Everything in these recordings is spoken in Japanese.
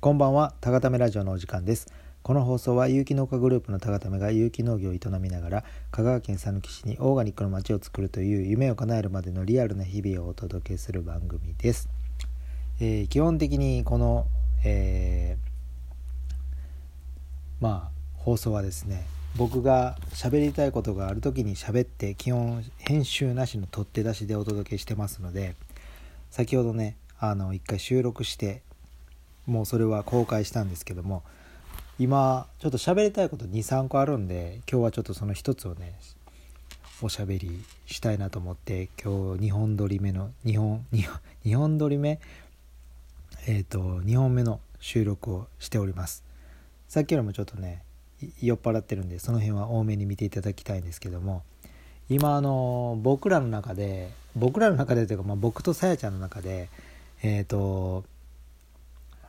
こんばんは、たがためラジオのお時間です。この放送は有機農家グループのたがためが有機農業を営みながら香川県佐岐市にオーガニックの街を作るという夢を叶えるまでのリアルな日々をお届けする番組です。えー基本的にこの、えーまあ放送はですね僕が喋りたいことがある時に喋って基本編集なしの取って出しでお届けしてますので先ほどねあの一回収録してもうそれは公開したんですけども今ちょっと喋りたいこと23個あるんで今日はちょっとその一つをねおしゃべりしたいなと思って今日2本撮り目の2本2本撮り目？えっ、と2本目の収録をしております。さっきよりもちょっとね酔っ払ってるんでその辺は多めに見ていただきたいんですけども今あの僕らの中で僕らの中でというか、まあ、僕とさやちゃんの中でえっ、と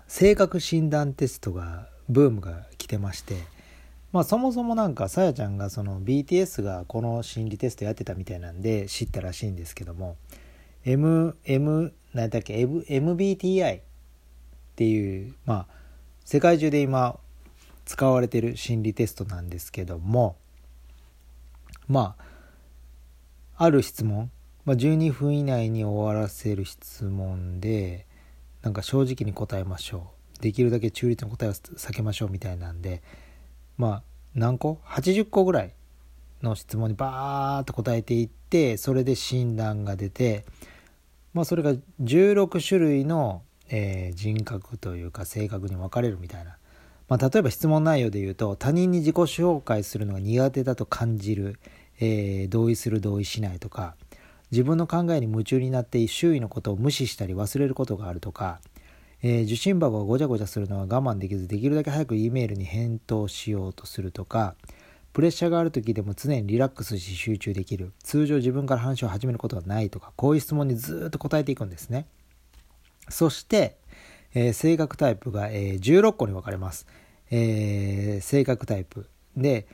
性格診断テストがブームが来てましてまあそもそもなんかさやちゃんがその BTS がこの心理テストやってたみたいなんで知ったらしいんですけども MM 何だっけ M- MBTI っていうまあ世界中で今使われてる心理テストなんですけどもまあある質問、まあ、12分以内に終わらせる質問でなんか正直に答えましょうできるだけ中立の答えを避けましょうみたいなんでまあ何個 ?80 個ぐらいの質問にバーッと答えていってそれで診断が出てまあそれが16種類の、えー人格というか性格に分かれるみたいな、まあ、例えば質問内容で言うと他人に自己紹介するのが苦手だと感じる、えー同意する同意しないとか自分の考えに夢中になって周囲のことを無視したり忘れることがあるとか、えー受信箱がごちゃごちゃするのは我慢できずできるだけ早く E メールに返答しようとするとかプレッシャーがある時でも常にリラックスし集中できる。通常自分から話を始めることはないとかこういう質問にずっと答えていくんですね。そして、えー性格タイプが、えー16個に分かれます、えー性格タイプ。で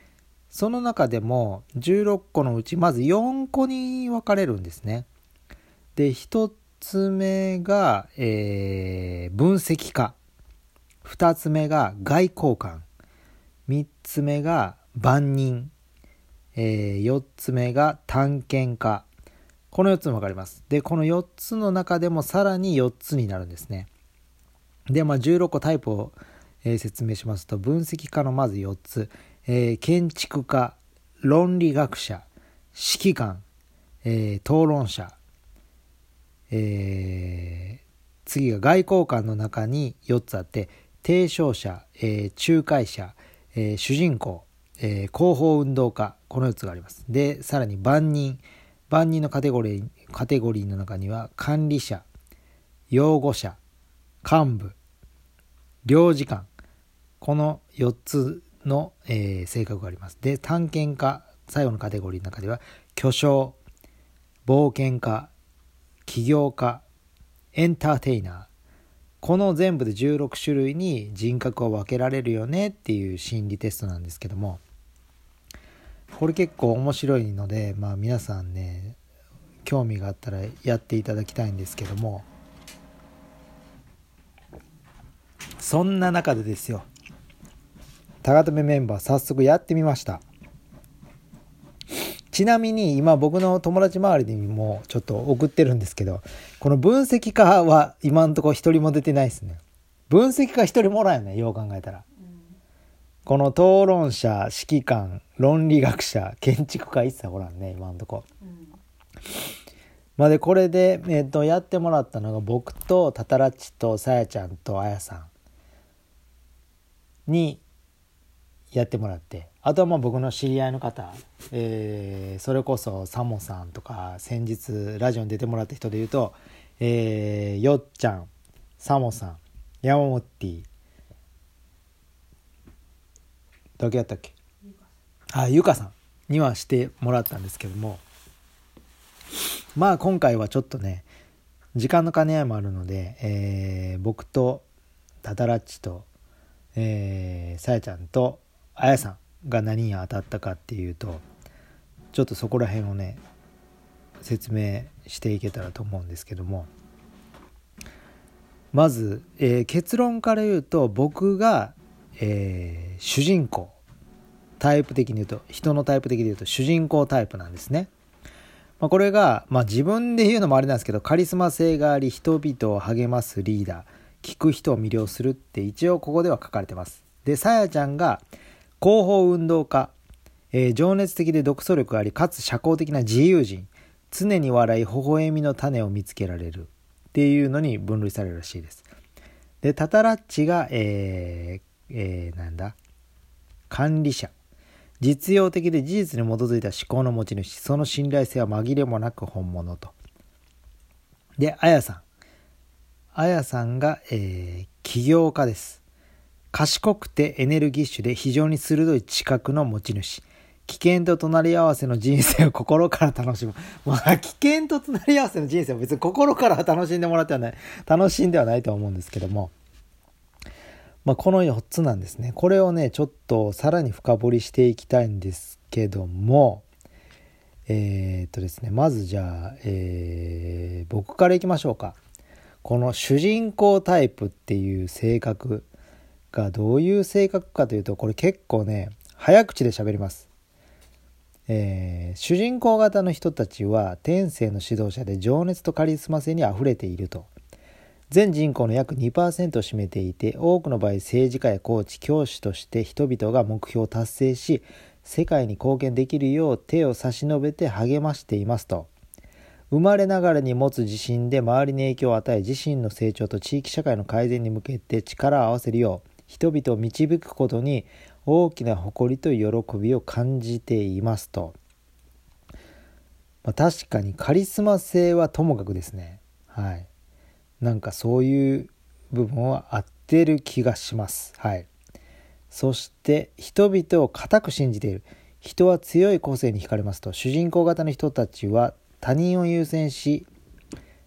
その中でも16個のうちまず4個に分かれるんですね。で1つ目が、えー分析家。2つ目が外交官。3つ目が万人、え4つ目が探検家。この4つに分かれます。でこの4つの中でもさらに4つになるんですね。でまあ16個タイプを、えー説明しますと分析家のまず4つ、えー建築家論理学者指揮官、えー討論者、えー次が外交官の中に4つあって提唱者、えー仲介者、えー主人公、えー広報運動家この4つがあります。でさらに万人万人のカテゴリーカテゴリーの中には管理者擁護者幹部領事官この4つの、えー性格があります。で探検家最後のカテゴリーの中では巨匠冒険家起業家エンターテイナー。この全部で16種類に人格を分けられるよねっていう心理テストなんですけども。これ結構面白いのでまあ皆さんね興味があったらやっていただきたいんですけども。そんな中でですよ。高留メンバー早速やってみました。ちなみに今僕の友達周りにもちょっと送ってるんですけどこの分析家は今のとこ一人も出てないですね。分析家一人もらんよねよう考えたら。この討論者指揮官論理学者建築家一切おらんね今のとこ。まあでこれで、えっとやってもらったのが僕とタタラッチとさやちゃんとあやさんにやってもらって。あとはまあ僕の知り合いの方、えーそれこそサモさんとか先日ラジオに出てもらった人で言うと、えーよっちゃんサモさんヤマモッティだけやったっけ？あゆかさんにはしてもらったんですけども。まあ今回はちょっとね時間の兼ね合いもあるので、えー僕とタタラッチとえーさやちゃんとあやさんが何に当たったかっていうとちょっとそこら辺をね説明していけたらと思うんですけどもまず、えー、結論から言うと僕が、えー、主人公タイプ的に言うと人のタイプ的に言うと主人公タイプなんですね。まあ、これが、まあ、自分で言うのもあれなんですけどカリスマ性があり人々を励ますリーダー聞く人を魅了するって一応ここでは書かれてます。でさやちゃんが広報運動家、えー、情熱的で独創力ありかつ社交的な自由人。常に笑い微笑みの種を見つけられる。っていうのに分類されるらしいです。でタタラッチが、えーえー、なんだ？管理者。実用的で事実に基づいた思考の持ち主。その信頼性は紛れもなく本物と。であやさん。あやさんが、えー、起業家です。賢くてエネルギッシュで非常に鋭い知覚の持ち主危険と隣り合わせの人生を心から楽しむ。まあ、危険と隣り合わせの人生を別に心から楽しんでもらってはない、楽しんではないと思うんですけども、まあ、この4つなんですね。これをね、ちょっとさらに深掘りしていきたいんですけども、えー、っとですね、まずじゃあ、えー、僕からいきましょうか。この主人公タイプっていう性格がどういう性格かというと、これ結構ね、早口で喋ります。えー、主人公型の人たちは天性の指導者で情熱とカリスマ性にあふれていると。全人口の約2%を占めていて多くの場合政治家やコーチ教師として人々が目標を達成し世界に貢献できるよう手を差し伸べて励ましていますと生まれながらに持つ自信で周りに影響を与え自身の成長と地域社会の改善に向けて力を合わせるよう人々を導くことに大きな誇りと喜びを感じていますと、まあ、確かにカリスマ性はともかくですねはいなんかそういう部分は合ってる気がします。はい。そして人々を固く信じている。人は強い個性に惹かれますと主人公型の人たちは他人を優先し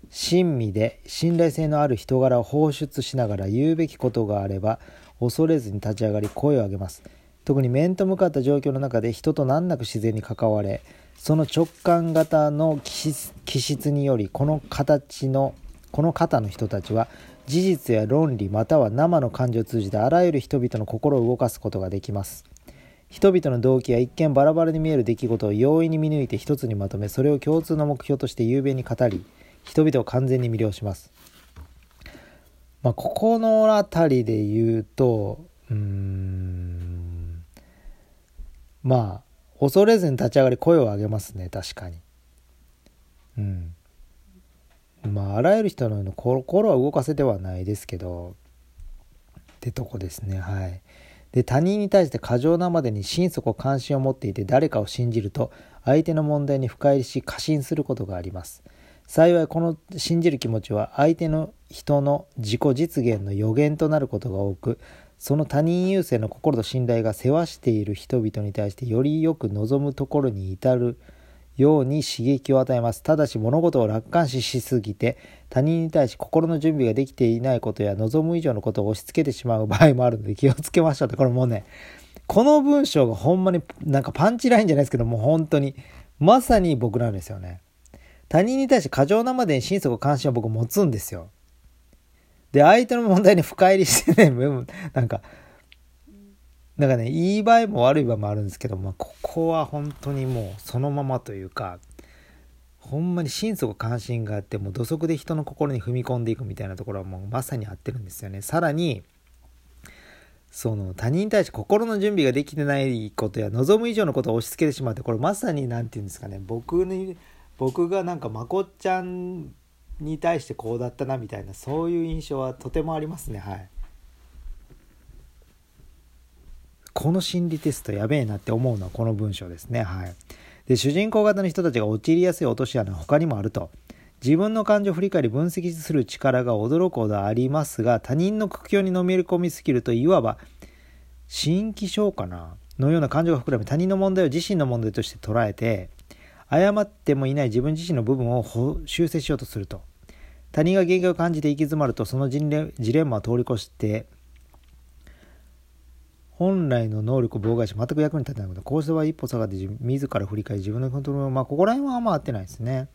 親身で信頼性のある人柄を放出しながら言うべきことがあれば恐れずに立ち上がり声を上げます。特に面と向かった状況の中で人と難なく自然に関われその直感型の気質によりこの形のこの方の人たちは事実や論理または生の感情を通じてあらゆる人々の心を動かすことができます。人々の動機や一見バラバラに見える出来事を容易に見抜いて一つにまとめそれを共通の目標として雄弁に語り人々を完全に魅了します。まあここの辺りで言うとうんまあ恐れずに立ち上がり声を上げますね確かに。うん。まああらゆる人の心は動かせてはないですけどってとこですねはい。で他人に対して過剰なまでに心底関心を持っていて誰かを信じると相手の問題に深入りし過信することがあります。幸いこの信じる気持ちは相手の人の自己実現の予言となることが多くその他人優先の心と信頼が世話している人々に対してよりよく望むところに至るように刺激を与えます。ただし物事を楽観視しすぎて他人に対し心の準備ができていないことや望む以上のことを押し付けてしまう場合もあるので気をつけましょうってこれもうねこの文章がほんまになんかパンチラインじゃないですけどもう本当にまさに僕なんですよね。他人に対して過剰なまでに心底関心を僕持つんですよ。で、相手の問題に深入りしてね、なんか、なんかねいい場合も悪い場合もあるんですけど、まあ、ここは本当にもうそのままというかほんまに心底関心があってもう土足で人の心に踏み込んでいくみたいなところはもうまさに合ってるんですよねさらにその他人に対して心の準備ができてないことや望む以上のことを押し付けてしまってこれまさに何て言うんですかね僕に僕がなんかまこっちゃんに対してこうだったなみたいなそういう印象はとてもありますねはい。この心理テストやべえなって思うのはこの文章ですね。はい。で、主人公型の人たちが陥りやすい落とし穴は他にもあると。自分の感情を振り返り分析する力が驚くほどありますが、他人の苦境にのめり込みすぎると、いわば、新規症かな？のような感情が膨らみ、他人の問題を自身の問題として捉えて、誤ってもいない自分自身の部分を修正しようとすると。他人が限界を感じて行き詰まると、そのジレンマを通り越して、本来の能力を妨害し全く役に立てないこと。こうした場合一歩下がって自ら振り返り自分のコントロールまあここら辺はあんま合ってないですね。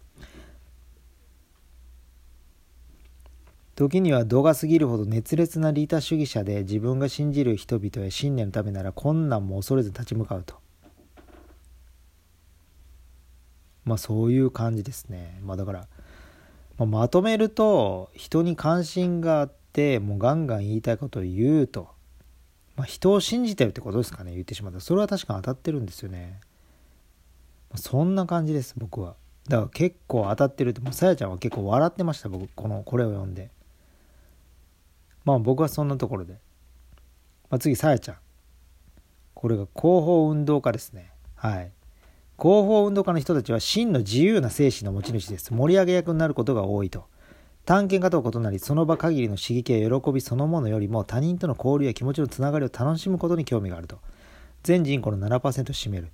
時には度が過ぎるほど熱烈な利他主義者で自分が信じる人々や信念のためなら困難も恐れず立ち向かうと。まあそういう感じですね。まあだから、まあ、まとめると人に関心があってもうガンガン言いたいことを言うと、まあ、人を信じてるってことですかね言ってしまったそれは確かに当たってるんですよね、まあ、そんな感じです僕は。だから結構当たってるってもうさやちゃんは結構笑ってました僕このこれを読んで。まあ僕はそんなところで、まあ、次さやちゃん。これが広報運動家ですね。はい。広報運動家の人たちは真の自由な精神の持ち主です。盛り上げ役になることが多いと。探検家とは異なりその場限りの刺激や喜びそのものよりも他人との交流や気持ちのつながりを楽しむことに興味があると。全人口の7%を占める。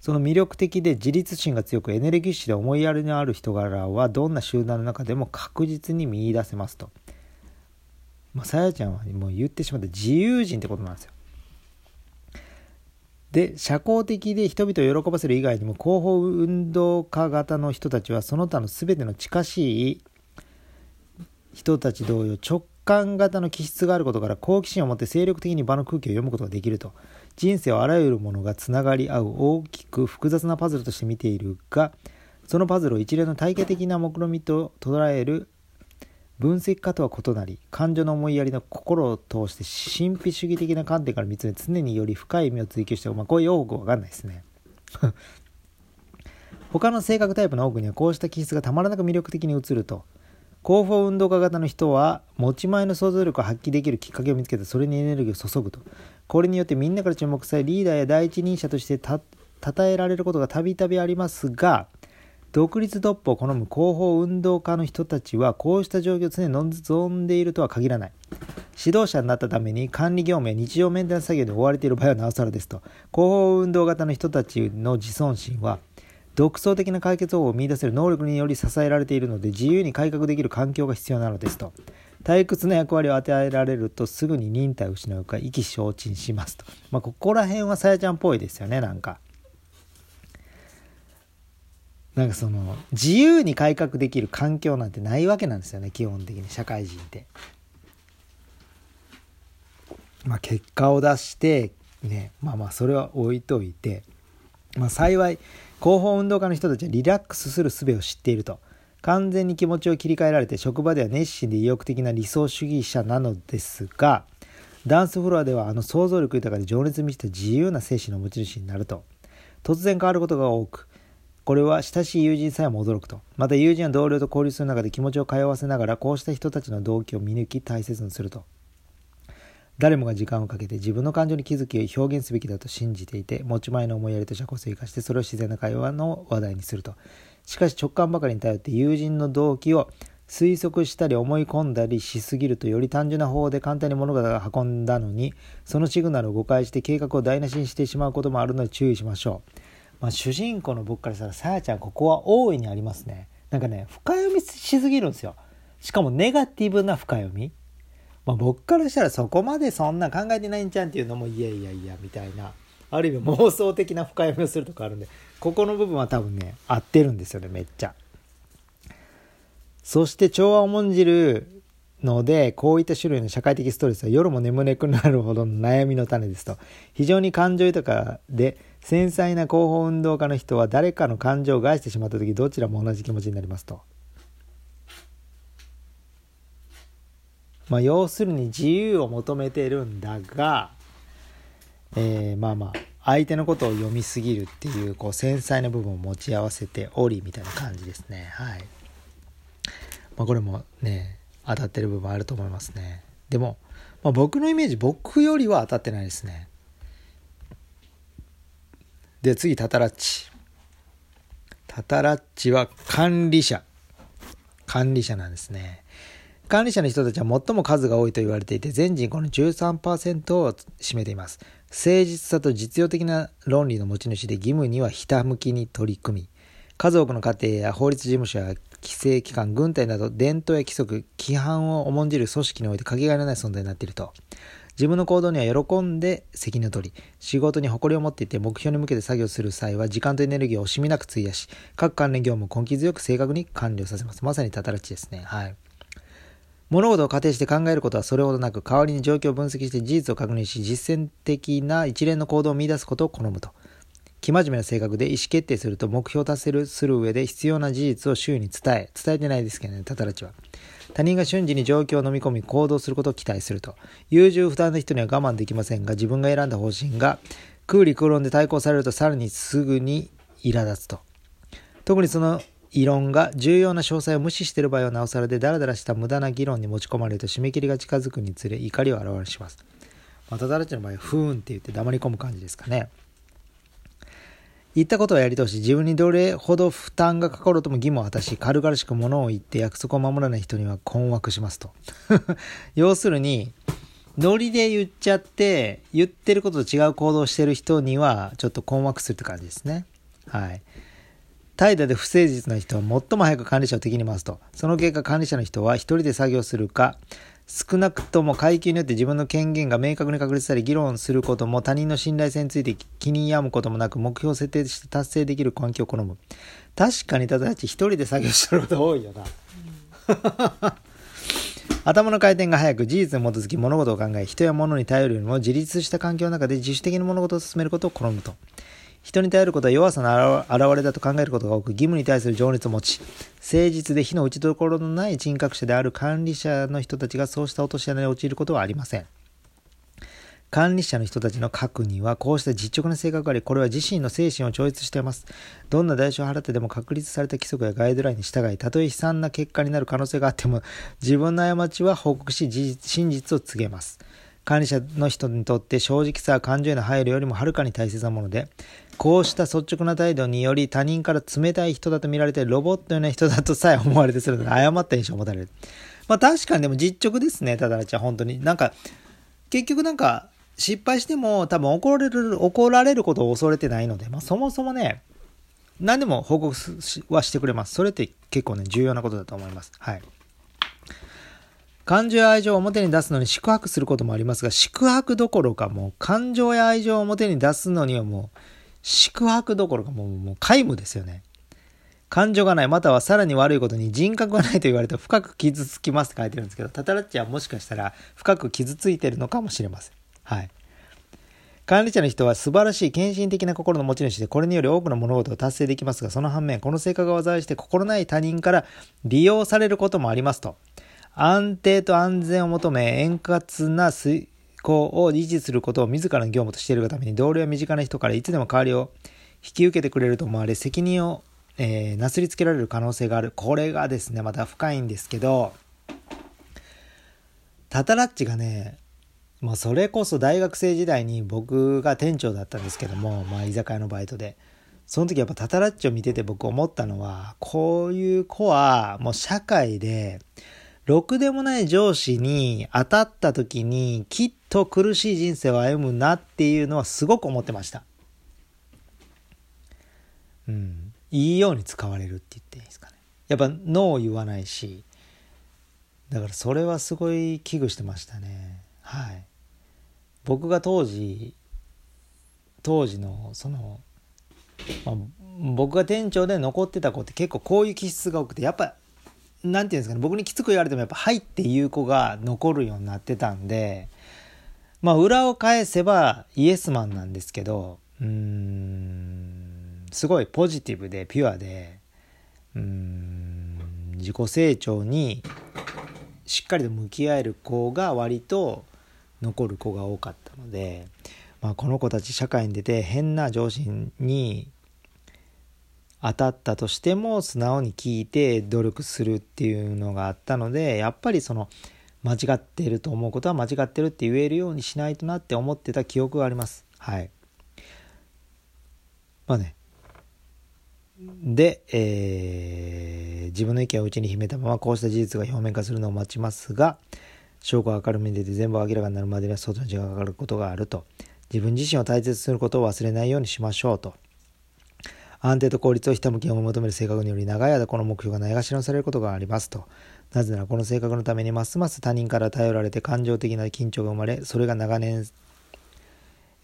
その魅力的で自立心が強くエネルギッシュで思いやりのある人柄はどんな集団の中でも確実に見いだせますと。まあ、さやちゃんはもう言ってしまった自由人ってことなんですよ。で社交的で人々を喜ばせる以外にも広報運動家型の人たちはその他の全ての近しい人たち同様直感型の気質があることから好奇心を持って精力的に場の空気を読むことができると。人生はあらゆるものがつながり合う大きく複雑なパズルとして見ているがそのパズルを一連の体系的な目論見と捉える分析家とは異なり感情の思いやりの心を通して神秘主義的な観点から見つめ常により深い意味を追求して、まあ、こういう用語わかんないですね。他の性格タイプの多くにはこうした気質がたまらなく魅力的に映ると広報運動家型の人は持ち前の想像力を発揮できるきっかけを見つけてそれにエネルギーを注ぐと。これによってみんなから注目されリーダーや第一人者としてた称えられることがたびたびありますが独立トップを好む広報運動家の人たちはこうした状況を常に望んでいるとは限らない。指導者になったために管理業務や日常メンテナンス作業に追われている場合はなおさらですと。広報運動型の人たちの自尊心は独創的な解決方法を見出せる能力により支えられているので自由に改革できる環境が必要なのですと。退屈な役割を与えられるとすぐに忍耐を失うか意気消沈しますと。まあここら辺はさやちゃんっぽいですよねなんか。なんかその自由に改革できる環境なんてないわけなんですよね基本的に社会人って。まあ結果を出してねまあまあそれは置いといて、まあ、幸い広報運動家の人たちはリラックスする術を知っていると。完全に気持ちを切り替えられて職場では熱心で意欲的な理想主義者なのですがダンスフロアではあの想像力豊かで情熱満ちた自由な精神の持ち主になると突然変わることが多くこれは親しい友人さえも驚くと。また友人や同僚と交流する中で気持ちを通わせながら、こうした人たちの動機を見抜き大切にすると。誰もが時間をかけて自分の感情に気づき表現すべきだと信じていて、持ち前の思いやりと社交性を生かしてそれを自然な会話の話題にすると。しかし直感ばかりに頼って友人の動機を推測したり思い込んだりしすぎるとより単純な方法で簡単に物事が運んだのにそのシグナルを誤解して計画を台無しにしてしまうこともあるので注意しましょう。まあ、主人公の僕からしたらさやちゃんここは大いにありますね。なんかね深読みしすぎるんですよ。しかもネガティブな深読み、まあ、僕からしたらそこまでそんな考えてないんじゃんっていうのもいやいやいやみたいな。ある意味妄想的な深読みをするとかあるんでここの部分は多分ね合ってるんですよねめっちゃ。そして調和を重んじるので、こういった種類の社会的ストレスは夜も眠れなくなるほどの悩みの種ですと。非常に感情豊かで繊細な広報運動家の人は誰かの感情を害してしまった時どちらも同じ気持ちになりますと。まあ要するに自由を求めてるんだが、えー、まあまあ相手のことを読みすぎるっていうこう繊細な部分を持ち合わせておりみたいな感じですね。はい。まあこれもね、当たってる部分あると思いますね。でも、まあ、僕のイメージ、僕よりは当たってないですね。で、次、タタラッチ。タタラッチは管理者。管理者なんですね。管理者の人たちは最も数が多いと言われていて、全人口の13%を占めています。誠実さと実用的な論理の持ち主で義務にはひたむきに取り組み、数多くの家庭や法律事務所や規制機関、軍隊など伝統や規則、規範を重んじる組織においてかけがえのない存在になっていると。自分の行動には喜んで責任を取り、仕事に誇りを持っていて目標に向けて作業する際は時間とエネルギーを惜しみなく費やし、各関連業務を根気強く正確に完了させます。まさにたたらちですね。はい。物事を仮定して考えることはそれほどなく、代わりに状況を分析して事実を確認し、実践的な一連の行動を見出すことを好むと。生真面目な性格で意思決定すると目標達成する上で必要な事実を周囲に伝え、伝えてないですけどね、タタラチは。他人が瞬時に状況を飲み込み行動することを期待すると。優柔不断な人には我慢できませんが、自分が選んだ方針が空理空論で対抗されるとさらにすぐに苛立つと。特にその異論が重要な詳細を無視している場合はなおさらでダラダラした無駄な議論に持ち込まれると締め切りが近づくにつれ怒りを表します。またダラチの場合はふーんって言って黙り込む感じですかね。言ったことはやり通し、自分にどれほど負担がかかろうとも義務を果たし、軽々しく物を言って約束を守らない人には困惑しますと。要するに、ノリで言っちゃって、言ってることと違う行動をしてる人には、ちょっと困惑するって感じですね。はい。怠惰で不誠実な人は最も早く管理者を敵に回すと。その結果管理者の人は一人で作業するか、少なくとも階級によって自分の権限が明確に確立され議論することも他人の信頼性について気に病むこともなく目標を設定して達成できる環境を好む。確かにただち一人で作業してること多いよな。頭の回転が速く事実に基づき物事を考え人や物に頼るよりも自立した環境の中で自主的に物事を進めることを好むと。人に頼ることは弱さの表れだと考えることが多く、義務に対する情熱を持ち、誠実で火の打ちどころのない人格者である管理者の人たちがそうした落とし穴に陥ることはありません。管理者の人たちの核にはこうした実直な性格があり、これは自身の精神を超越しています。どんな代償を払ってでも確立された規則やガイドラインに従い、たとえ悲惨な結果になる可能性があっても、自分の過ちは報告し、真実を告げます。管理者の人にとって正直さは感情への配慮よりもはるかに大切なもので、こうした率直な態度により他人から冷たい人だと見られてロボットのような人だとさえ思われてするので誤った印象を持たれる。まあ確かにでも実直ですね、ただらちゃん本当に。なんか、結局なんか失敗しても多分怒られる、怒られることを恐れてないので、まあそもそもね、何でも報告はしてくれます。それって結構ね、重要なことだと思います。はい。感情や愛情を表に出すのに宿泊することもありますが、宿泊どころかもう感情や愛情を表に出すのにはもう宿泊どころかもう、もう皆無ですよね。感情がない、またはさらに悪いことに人格がないと言われて深く傷つきますって書いてるんですけど、タタラッチはもしかしたら深く傷ついてるのかもしれません。はい。管理者の人は素晴らしい献身的な心の持ち主で、これにより多くの物事を達成できますが、その反面、この性格が災いして心ない他人から利用されることもありますと。安定と安全を求め、円滑な遂行を維持することを自らの業務としているがために同僚や身近な人からいつでも代わりを引き受けてくれると思われ責任を、えー、なすりつけられる可能性がある。これがですねまた深いんですけどタタラッチがねまあ、それこそ大学生時代に僕が店長だったんですけども、まあ、居酒屋のバイトで。その時やっぱタタラッチを見てて僕思ったのはこういう子はもう社会でろくでもない上司に当たった時にきっと苦しい人生を歩むなっていうのはすごく思ってました。うん。いいように使われるって言っていいですかね。やっぱノー言わないし、だからそれはすごい危惧してましたね。はい。僕が当時、当時のその、まあ、僕が店長で残ってた子って結構こういう気質が多くて、やっぱなんていうんですかね、僕にきつく言われてもやっぱ、はいっていう子が残るようになってたんで、まあ、裏を返せばイエスマンなんですけど、うん、すごいポジティブでピュアで、うん、自己成長にしっかりと向き合える子が割と残る子が多かったので、まあ、この子たち社会に出て変な上司に当たったとしても素直に聞いて努力するっていうのがあったのでやっぱりその間違ってると思うことは間違ってるって言えるようにしないとなって思ってた記憶があります。はい。まあね。で、えー、自分の意見を内に秘めたままこうした事実が表面化するのを待ちますが、証拠が明るみに出て全部明らかになるまでには相当時間がかかることがあると。自分自身を大切にすることを忘れないようにしましょうと。安定と効率をひたむきに求める性格により長い間この目標がないがしろされることがありますと。なぜならこの性格のためにますます他人から頼られて感情的な緊張が生まれ、それが長年、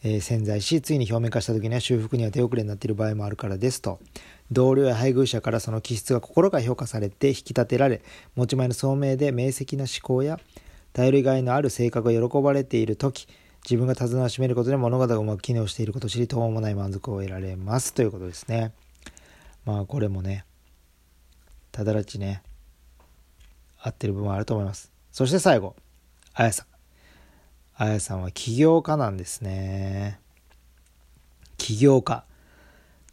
えー、潜在しついに表面化した時には修復には手遅れになっている場合もあるからですと同僚や配偶者からその気質が心から評価されて引き立てられ持ち前の聡明で明晰な思考や頼りがいのある性格が喜ばれている時自分が手綱を締めることで物事がうまく機能していることを知りとうもない満足を得られます。ということですね。まあこれもねただらちね合ってる部分はあると思います。そして最後あやさん。あやさんは起業家なんですね。起業家。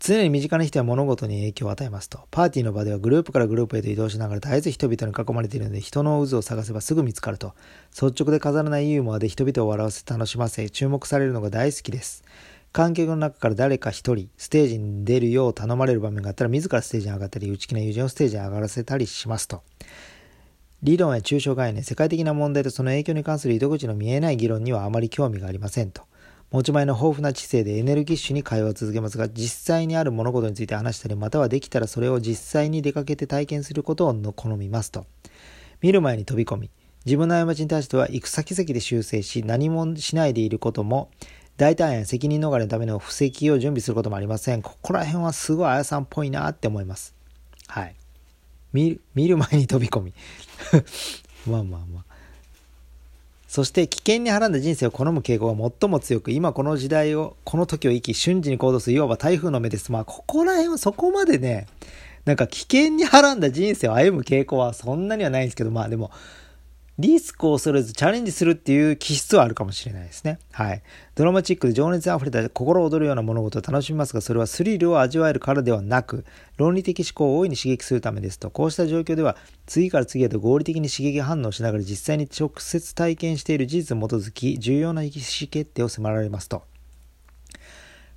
常に身近な人や物事に影響を与えますと。パーティーの場ではグループからグループへと移動しながら絶えず人々に囲まれているので人の渦を探せばすぐ見つかると。率直で飾らないユーモアで人々を笑わせ楽しませ注目されるのが大好きです。観客の中から誰か一人ステージに出るよう頼まれる場面があったら自らステージに上がったり内気な友人をステージに上がらせたりしますと。理論や抽象概念、世界的な問題とその影響に関する糸口の見えない議論にはあまり興味がありませんと。持ち前の豊富な知性でエネルギッシュに会話を続けますが、実際にある物事について話したり、またはできたらそれを実際に出かけて体験することを好みますと。見る前に飛び込み、自分の過ちに対しては行く先々で修正し、何もしないでいることも、大胆や責任逃れのための布石を準備することもありません。ここら辺はすごいあやさんっぽいなって思います。はい。見る前に飛び込み。まあまあまあ。そして危険にはらんだ人生を好む傾向が最も強く、今この時代を、この時を生き、瞬時に行動する、いわば台風の目です。まあ、ここら辺はそこまでね、なんか危険にはらんだ人生を歩む傾向はそんなにはないんですけど、まあでも、リスクを恐れずチャレンジするっていう気質はあるかもしれないですね。はい。ドラマチックで情熱あふれた心躍るような物事を楽しみますが、それはスリルを味わえるからではなく、論理的思考を大いに刺激するためですと、こうした状況では、次から次へと合理的に刺激反応しながら実際に直接体験している事実に基づき、重要な意思決定を迫られますと。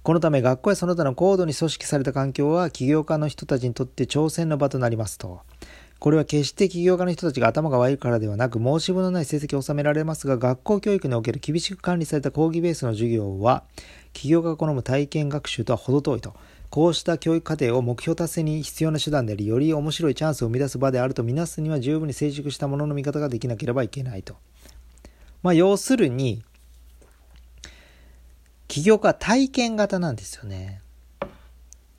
このため学校やその他の高度に組織された環境は起業家の人たちにとって挑戦の場となりますと。これは決して起業家の人たちが頭が悪いからではなく、申し分のない成績を収められますが、学校教育における厳しく管理された講義ベースの授業は、起業家が好む体験学習とは程遠いと。こうした教育課程を目標達成に必要な手段であり、より面白いチャンスを生み出す場であるとみなすには十分に成熟したものの見方ができなければいけないと。まあ、要するに、起業家は体験型なんですよね。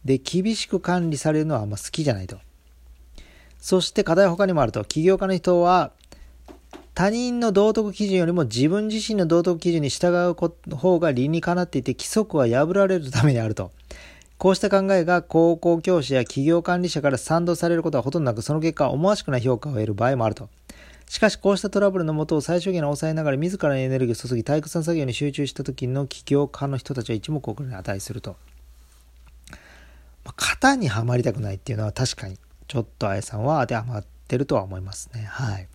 で、厳しく管理されるのはあんま好きじゃないと。そして課題は他にもあると。起業家の人は、他人の道徳基準よりも自分自身の道徳基準に従う方が理にかなっていて規則は破られるためにあると。こうした考えが高校教師や企業管理者から賛同されることはほとんどなく、その結果思わしくない評価を得る場合もあると。しかしこうしたトラブルのもとを最小限に抑えながら自らのエネルギーを注ぎ体育産作業に集中した時の起業家の人たちは一目置くに値すると。まあ、型にはまりたくないっていうのは確かにちょっとあやさんは当てはまってるとは思いますね。はい。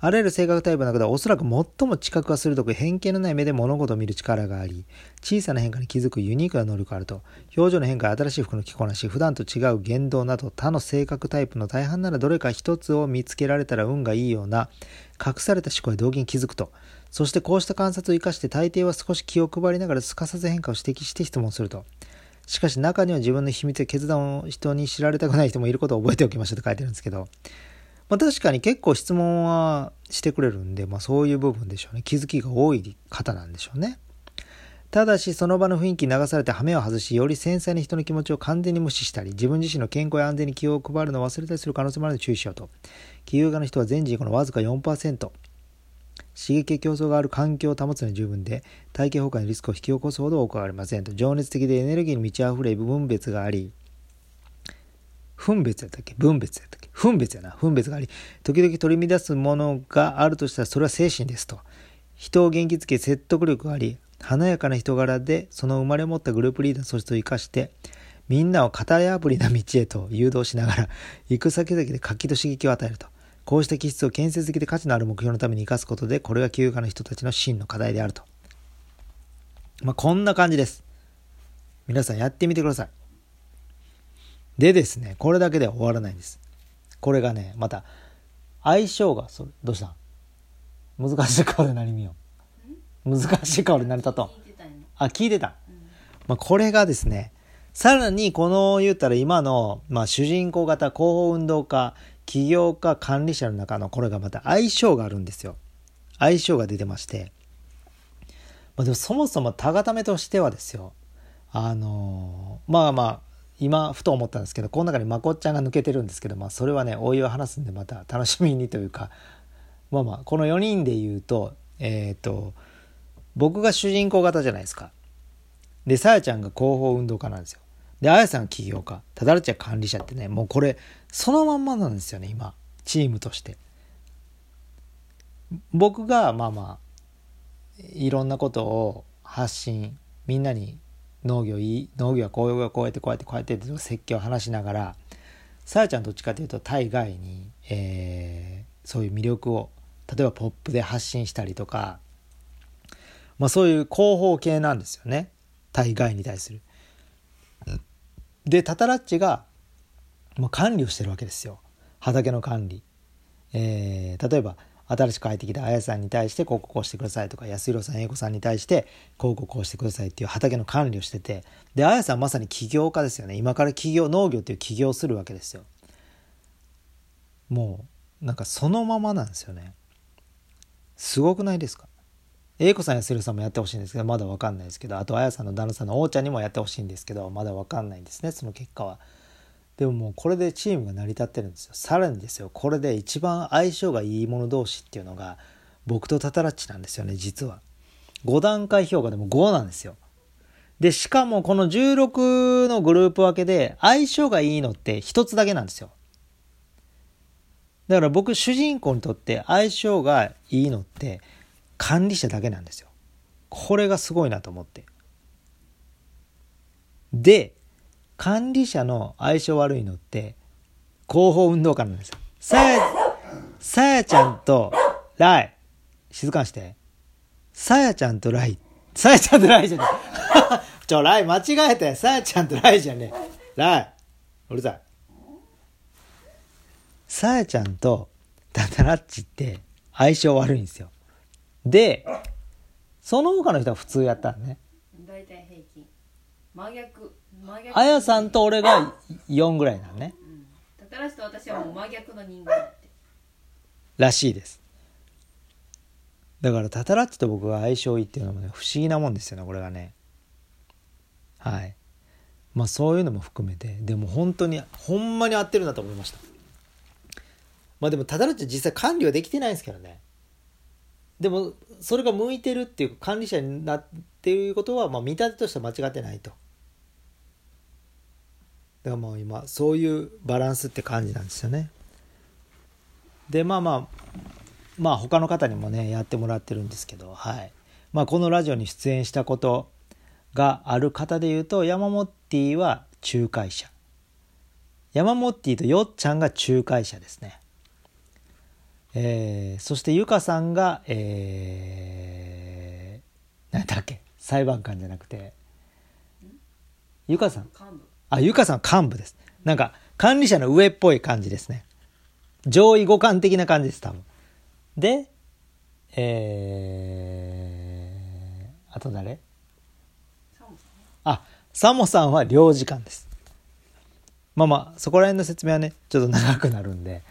あらゆる性格タイプの中ではおそらく最も知覚が鋭く偏見のない目で物事を見る力があり、小さな変化に気づくユニークな能力があると、表情の変化や新しい服の着こなし、普段と違う言動など他の性格タイプの大半ならどれか一つを見つけられたら運がいいような隠された思考や動機に気づくと、そしてこうした観察を生かして大抵は少し気を配りながらすかさず変化を指摘して質問すると。しかし中には自分の秘密や決断を人に知られたくない人もいることを覚えておきましょうと書いてるんですけど、まあ、確かに結構質問はしてくれるんで、まあ、そういう部分でしょうね。気づきが多い方なんでしょうね。ただし、その場の雰囲気に流されて羽目を外し、より繊細な人の気持ちを完全に無視したり、自分自身の健康や安全に気を配るのを忘れたりする可能性もあるので注意しようと。起業家の人は全人口のわずか4%。刺激競争がある環境を保つのに十分で、体型崩壊のリスクを引き起こすほど多くはありませんと。情熱的でエネルギーに満ち溢れ、分別があり、分別やったっけ？分別やったっけ？分別やな。分別があり、時々取り乱すものがあるとしたらそれは精神ですと。人を元気づけ説得力があり、華やかな人柄でその生まれ持ったグループリーダー素質を生かして、みんなを型破りな道へと誘導しながら、行く先々で活気と刺激を与えると。こうした気質を建設的で価値のある目標のために生かすことで、これが休暇の人たちの真の課題であると。まあ、こんな感じです。皆さんやってみてください。でですね、これだけでは終わらないんです。これがね、また、相性が、それ、どうした？難しい顔で何見よう？難しい顔で何たと。あ、聞いてた。まあ、これがですね、さらにこの言ったら今の、まあ、主人公型広報運動家起業家管理者の中のこれがまた相性があるんですよ。相性が出てまして、まあ、でもそもそもタガタメとしてはですよ。あのー、まあまあ今ふと思ったんですけどこの中にまこっちゃんが抜けてるんですけど、まあ、それはねおいを話すんでまた楽しみにというか。まあまあこの4人で言うとえっ、ー、と僕が主人公型じゃないですか。でさやちゃんが広報運動家なんですよ。であやさん起業家。ただるちゃ管理者ってねもうこれそのまんまなんですよね今。チームとして。僕がまあまあいろんなことを発信みんなに農業いい農業はこういうこうやってこうやってこうやってって説教を話しながらさやちゃんどっちかというと大概に、えー、そういう魅力を例えばポップで発信したりとか、まあ、そういう広報系なんですよね。大概に対する。でタタラッチが、まあ、管理をしてるわけですよ。畑の管理。えー、例えば新しく入ってきたあやさんに対してこうこうしてくださいとか安弘さん英子さんに対してこうこうこうしてくださいっていう畑の管理をしてて。であやさんまさに起業家ですよね。今から起業農業っていう起業をするわけですよ。もうなんかそのままなんですよね。すごくないですか？英子さんやするさんもやってほしいんですけどまだ分かんないですけどあとあやさんの旦那さんのおーちゃんにもやってほしいんですけどまだ分かんないんですねその結果は。でももうこれでチームが成り立ってるんですよ。さらにですよ。これで一番相性がいい者同士っていうのが僕とタタラッチなんですよね実は。5段階評価でも5なんですよ。でしかもこの16のグループ分けで相性がいいのって1つだけなんですよ。だから僕主人公にとって相性がいいのって管理者だけなんですよこれがすごいなと思ってで管理者の相性悪いのって広報運動家なんですよ。さや、さやちゃんとライ、静かにして。さやちゃんとライ、さやちゃんとライじゃねえ。ちょ、ライ間違えたよ。さやちゃんとライじゃねえ。ライ、うるさい。さやちゃんとタタラッチって相性悪いんですよ。で、その他の人は普通やったんね。大体平均。真逆。あやさんと俺が4ぐらいなのね、うん、たらしと私はもう真逆の人間って。らしいです。だからタタラッチと僕が相性いいっていうのもね不思議なもんですよねこれがね。はい。まあそういうのも含めて。でも本当にほんまに合ってるなと思いました。まあでもタタラッチ実際管理はできてないんですけどねでもそれが向いてるっていう管理者になっていることはまあ見立てとしては間違ってないと。だからもう今そういうバランスって感じなんですよね。でまあまあまあ他の方にもねやってもらってるんですけどはい。まあこのラジオに出演したことがある方で言うと山モッティは仲介者。山モッティとよっちゃんが仲介者ですね。えー、そしてゆかさんがえー、何だっけ裁判官じゃなくてゆかさん？あ、ゆかさん幹部です。なんか、管理者の上っぽい感じですね。上位互換的な感じです、多分。で、えー、あと誰？あ、サモさんは領事館です。まあまあ、そこら辺の説明はね、ちょっと長くなるんで、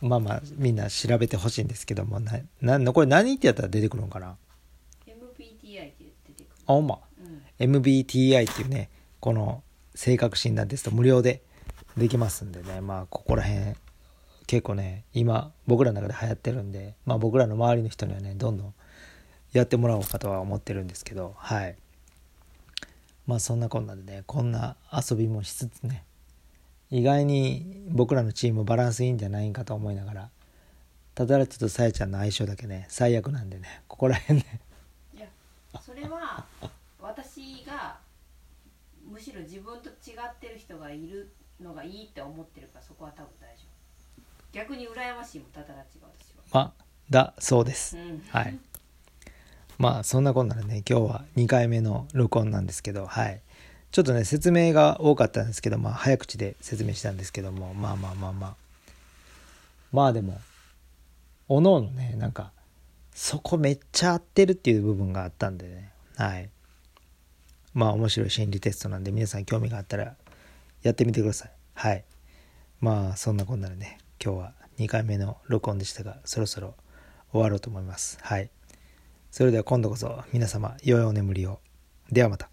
まあまあ、みんな調べてほしいんですけども、な、な、これ何ってやったら出てくるのかな ?MBTI って出てくる。あ、ほんま。うん、MBTI っていうね、この性格診断テスト無料でできますんでねまあここら辺結構ね今僕らの中で流行ってるんでまあ僕らの周りの人にはねどんどんやってもらおうかとは思ってるんですけどはいまあそんなこんなでねこんな遊びもしつつね意外に僕らのチームバランスいいんじゃないんかと思いながらただちょっとさやちゃんの相性だけね最悪なんでねここら辺ね。いやそれは私がむしろ自分と違ってる人がいるのがいいって思ってるからそこは多分大丈夫。逆に羨ましいもんたたらちが私は。まあだそうです、うん、はい。まあそんなこんなでね今日は2回目の録音なんですけどはいちょっとね説明が多かったんですけどまあ早口で説明したんですけどもまあまあまあまあまあでもおのおのねなんかそこめっちゃ合ってるっていう部分があったんでねはいまあ面白い心理テストなんで皆さん興味があったらやってみてください。はい。まあそんなこんなでね、今日は2回目の録音でしたが、そろそろ終わろうと思います。はい。それでは今度こそ皆様良いお眠りをではまた